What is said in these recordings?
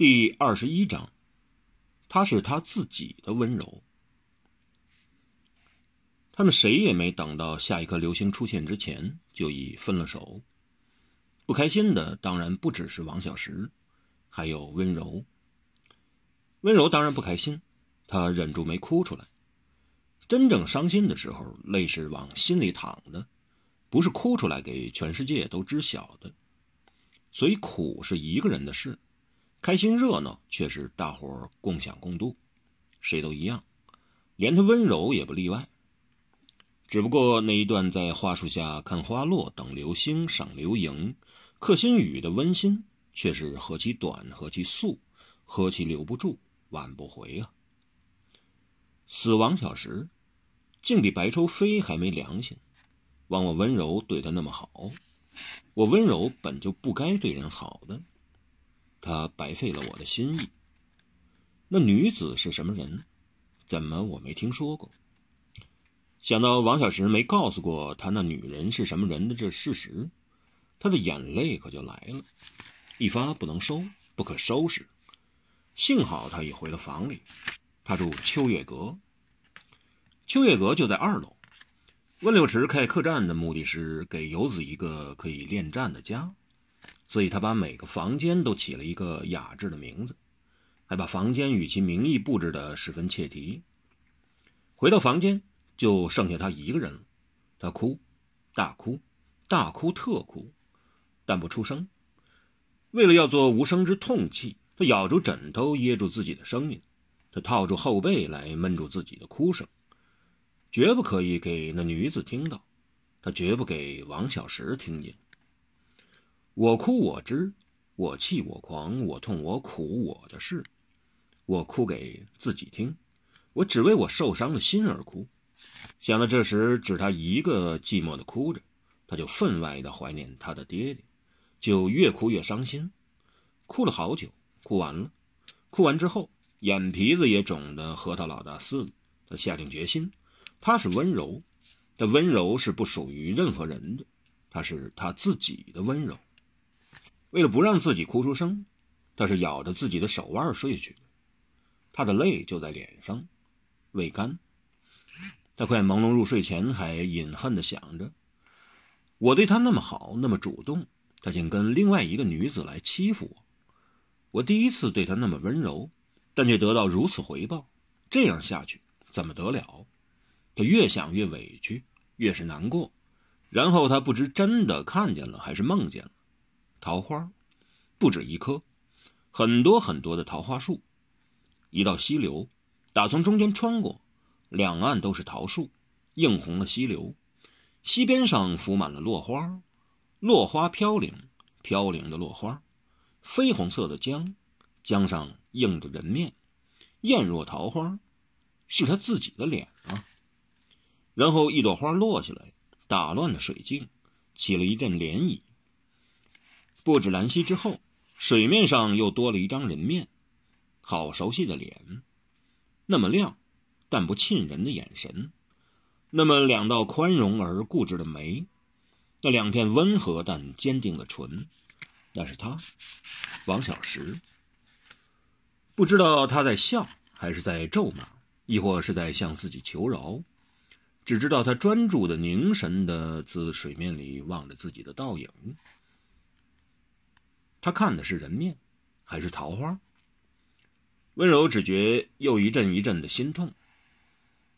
第二十一章，他是他自己的温柔。他们谁也没等到下一颗流星出现之前，就已分了手。不开心的当然不只是王小石，还有温柔。温柔当然不开心，她忍住没哭出来。真正伤心的时候，泪是往心里淌的，不是哭出来给全世界都知晓的。所以苦是一个人的事，开心热闹却是大伙共享共度，谁都一样，连他温柔也不例外。只不过那一段在花树下看花落、等流星、赏流萤、克心语的温馨，却是何其短，何其素，何其留不住，挽不回啊！死亡小石，竟比白愁飞还没良心，枉我温柔对他那么好，我温柔本就不该对人好的，他白费了我的心意。那女子是什么人？怎么我没听说过？想到王小石没告诉过他那女人是什么人的这事实，他的眼泪可就来了，一发不能收，不可收拾。幸好他已回了房里，他住秋月阁。秋月阁就在二楼。温六池开客栈的目的是给游子一个可以恋战的家，所以他把每个房间都起了一个雅致的名字，还把房间与其名义布置得十分切题。回到房间。就剩下他一个人了，他哭，大哭，大哭特哭，但不出声。为了要做无声之痛泣，他咬住枕头噎住自己的声音，他套住后背来闷住自己的哭声，绝不可以给那女子听到，他绝不给王小石听见。我哭我知，我气我狂，我痛我苦，我的事，我哭给自己听，我只为我受伤的心而哭。想到这时只他一个寂寞的哭着，他就分外的怀念他的爹爹，就越哭越伤心，哭了好久，哭完了，哭完之后眼皮子也肿得核桃老大似的。他下定决心，他是温柔，但温柔是不属于任何人的，他是他自己的温柔。为了不让自己哭出声，他是咬着自己的手腕睡去的，他的泪就在脸上，未干。他快朦胧入睡前，还隐恨地想着：我对他那么好，那么主动，他竟跟另外一个女子来欺负我。我第一次对他那么温柔，但却得到如此回报，这样下去怎么得了？他越想越委屈，越是难过。然后他不知真的看见了，还是梦见了桃花，不止一棵，很多很多的桃花树，一道溪流打从中间穿过。两岸都是桃树，映红了溪流。溪边上浮满了落花，落花飘零，飘零的落花。绯红色的江，江上映着人面，艳若桃花，是他自己的脸啊。然后一朵花落下来，打乱了水镜，起了一阵涟漪。不止兰溪之后，水面上又多了一张人面，好熟悉的脸，那么亮。但不沁人的眼神，那么两道宽容而固执的眉，那两片温和但坚定的唇，那是他，王小石。不知道他在笑，还是在咒骂，亦或是在向自己求饶。只知道他专注的、凝神的自水面里望着自己的倒影。他看的是人面，还是桃花？温柔只觉又一阵一阵的心痛。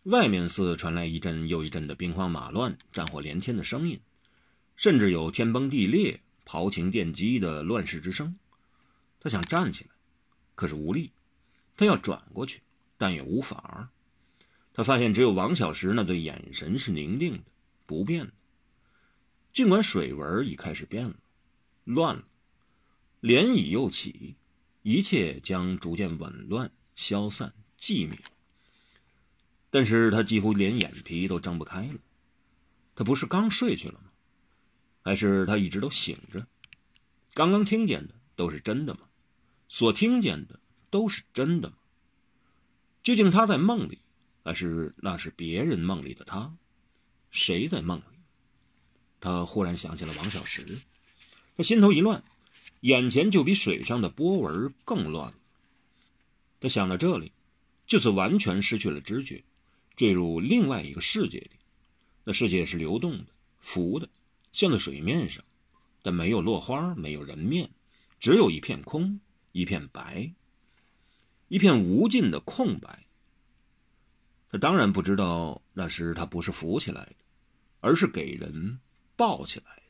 外面似传来一阵又一阵的兵荒马乱、战火连天的声音，甚至有天崩地裂、刨情电击的乱世之声。他想站起来，可是无力；他要转过去，但也无法。他发现只有王小石那对眼神是凝定的、不变的。尽管水纹已开始变了、乱了，涟漪又起，一切将逐渐紊乱、消散、寂灭。但是他几乎连眼皮都睁不开了，他不是刚睡去了吗？还是他一直都醒着？刚刚听见的都是真的吗？所听见的都是真的吗？究竟他在梦里，还是那是别人梦里的他？谁在梦里？他忽然想起了王小石，他心头一乱，眼前就比水上的波纹更乱了。他想到这里，就是完全失去了知觉，坠入另外一个世界里。那世界是流动的、浮的，像在水面上，但没有落花，没有人面，只有一片空，一片白，一片无尽的空白。他当然不知道，那时他不是浮起来的，而是给人抱起来。